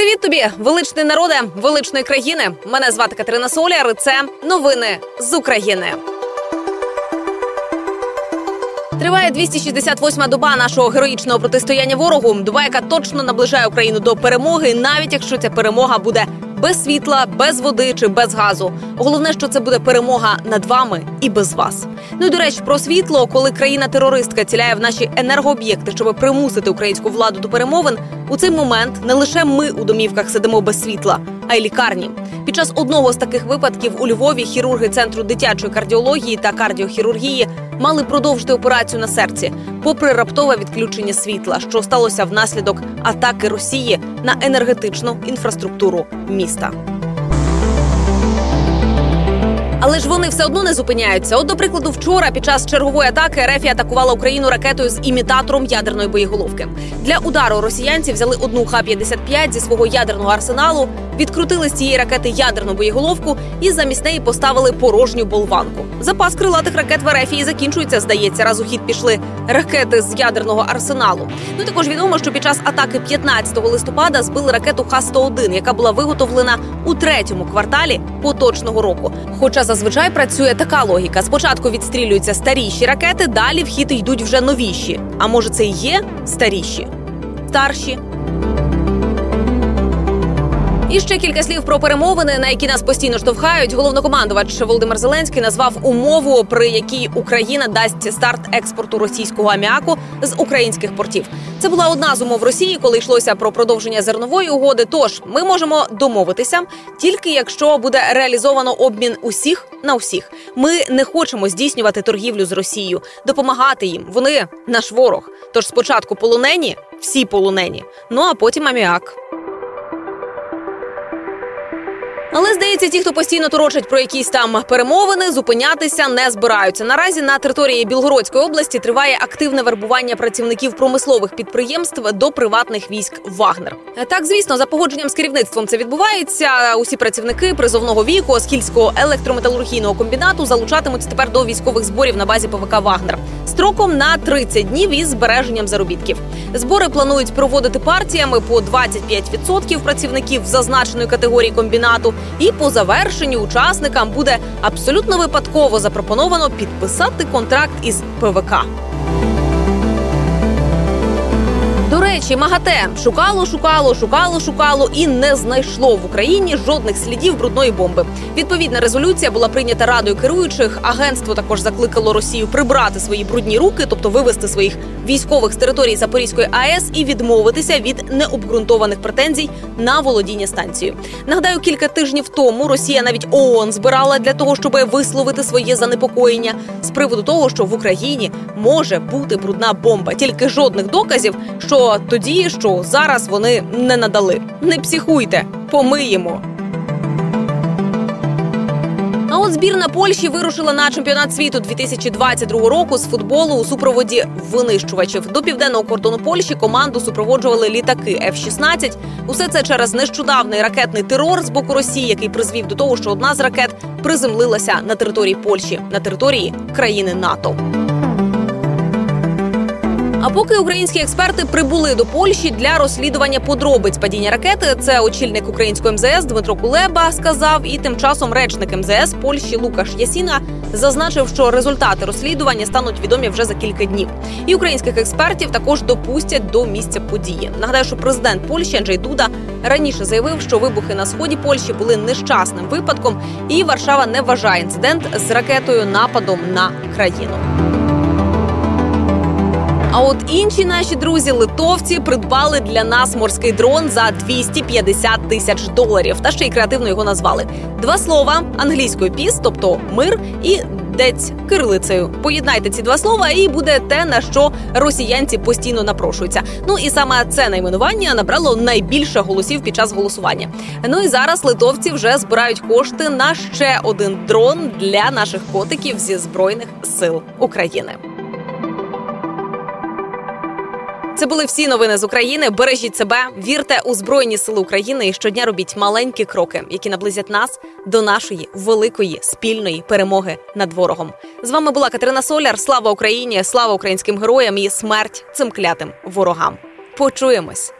Привіт тобі, величний народе, величної країни. Мене звати Катерина Соляр. Це новини з України. Триває 268-ма доба нашого героїчного протистояння ворогу. Доба, яка точно наближає Україну до перемоги, навіть якщо ця перемога буде без світла, без води чи без газу. Головне, що це буде перемога над вами і без вас. Ну і до речі, про світло, коли країна-терористка ціляє в наші енергооб'єкти, щоб примусити українську владу до перемовин. У цей момент не лише ми у домівках сидимо без світла, а й лікарні. Під час одного з таких випадків у Львові хірурги центру дитячої кардіології та кардіохірургії мали продовжити операцію на серці, попри раптове відключення світла, що сталося внаслідок атаки Росії на енергетичну інфраструктуру міста. Але ж вони все одно не зупиняються. От, до прикладу, вчора під час чергової атаки РФ атакувала Україну ракетою з імітатором ядерної боєголовки. Для удару росіянці взяли одну Х-55 зі свого ядерного арсеналу, відкрутили з цієї ракети ядерну боєголовку і замість неї поставили порожню болванку. Запас крилатих ракет в РФ закінчується. Здається, раз у хід пішли ракети з ядерного арсеналу. Ну також відомо, що під час атаки 15 листопада збили ракету Х-101, яка була виготовлена у третьому кварталі поточного року. Хоча зазвичай працює така логіка: спочатку відстрілюються старіші ракети, далі в хід йдуть вже новіші. А може, це і є старіші, старші. І ще кілька слів про перемовини, на які нас постійно штовхають. Головнокомандувач Володимир Зеленський назвав умову, при якій Україна дасть старт експорту російського аміаку з українських портів. Це була одна з умов Росії, коли йшлося про продовження зернової угоди. Тож ми можемо домовитися тільки якщо буде реалізовано обмін усіх на усіх. Ми не хочемо здійснювати торгівлю з Росією, допомагати їм. Вони наш ворог. Тож спочатку полонені, всі полонені, ну а потім аміак. Але здається, ті, хто постійно торочать про якісь там перемовини, зупинятися не збираються. Наразі на території Білгородської області триває активне вербування працівників промислових підприємств до приватних військ Вагнер. Так, звісно, за погодженням з керівництвом це відбувається. Усі працівники призовного віку Оскільського електрометалургійного комбінату залучатимуться тепер до військових зборів на базі ПВК Вагнер строком на 30 днів із збереженням заробітків. Збори планують проводити партіями по 25% працівників зазначеної категорії комбінату. І по завершенню учасникам буде абсолютно випадково запропоновано підписати контракт із ПВК. Речі, МАГАТЕ шукало, шукало, шукало, шукало і не знайшло в Україні жодних слідів брудної бомби. Відповідна резолюція була прийнята радою керуючих. Агентство також закликало Росію прибрати свої брудні руки, тобто вивести своїх військових з території Запорізької АЕС і відмовитися від необґрунтованих претензій на володіння станцією. Нагадаю, кілька тижнів тому Росія навіть ООН збирала для того, щоб висловити своє занепокоєння з приводу того, що в Україні може бути брудна бомба, тільки жодних доказів, що тоді, що зараз вони не надали. Не психуйте, помиємо. А от збірна Польщі вирушила на чемпіонат світу 2022 року з футболу у супроводі винищувачів. До південного кордону Польщі команду супроводжували літаки F-16. Усе це через нещодавний ракетний терор з боку Росії, який призвів до того, що одна з ракет приземлилася на території Польщі на території країни НАТО. Поки українські експерти прибули до Польщі для розслідування подробиць падіння ракети, це очільник української МЗС Дмитро Кулеба сказав, і тим часом речник МЗС Польщі Лукаш Ясіна зазначив, що результати розслідування стануть відомі вже за кілька днів. І українських експертів також допустять до місця події. Нагадаю, що президент Польщі Анджей Дуда раніше заявив, що вибухи на сході Польщі були нещасним випадком, і Варшава не вважає інцидент з ракетою нападом на країну. А от інші наші друзі литовці придбали для нас морський дрон за 250 тисяч доларів. Та ще й креативно його назвали. Два слова англійською піс, тобто мир і дець кирилицею. Поєднайте ці два слова, і буде те, на що росіянці постійно напрошуються. Ну і саме це найменування набрало найбільше голосів під час голосування. Ну і зараз литовці вже збирають кошти на ще один дрон для наших котиків зі збройних сил України. Це були всі новини з України. Бережіть себе, вірте у збройні сили України і щодня робіть маленькі кроки, які наблизять нас до нашої великої спільної перемоги над ворогом. З вами була Катерина Соляр. Слава Україні! Слава українським героям і смерть цим клятим ворогам. Почуємось.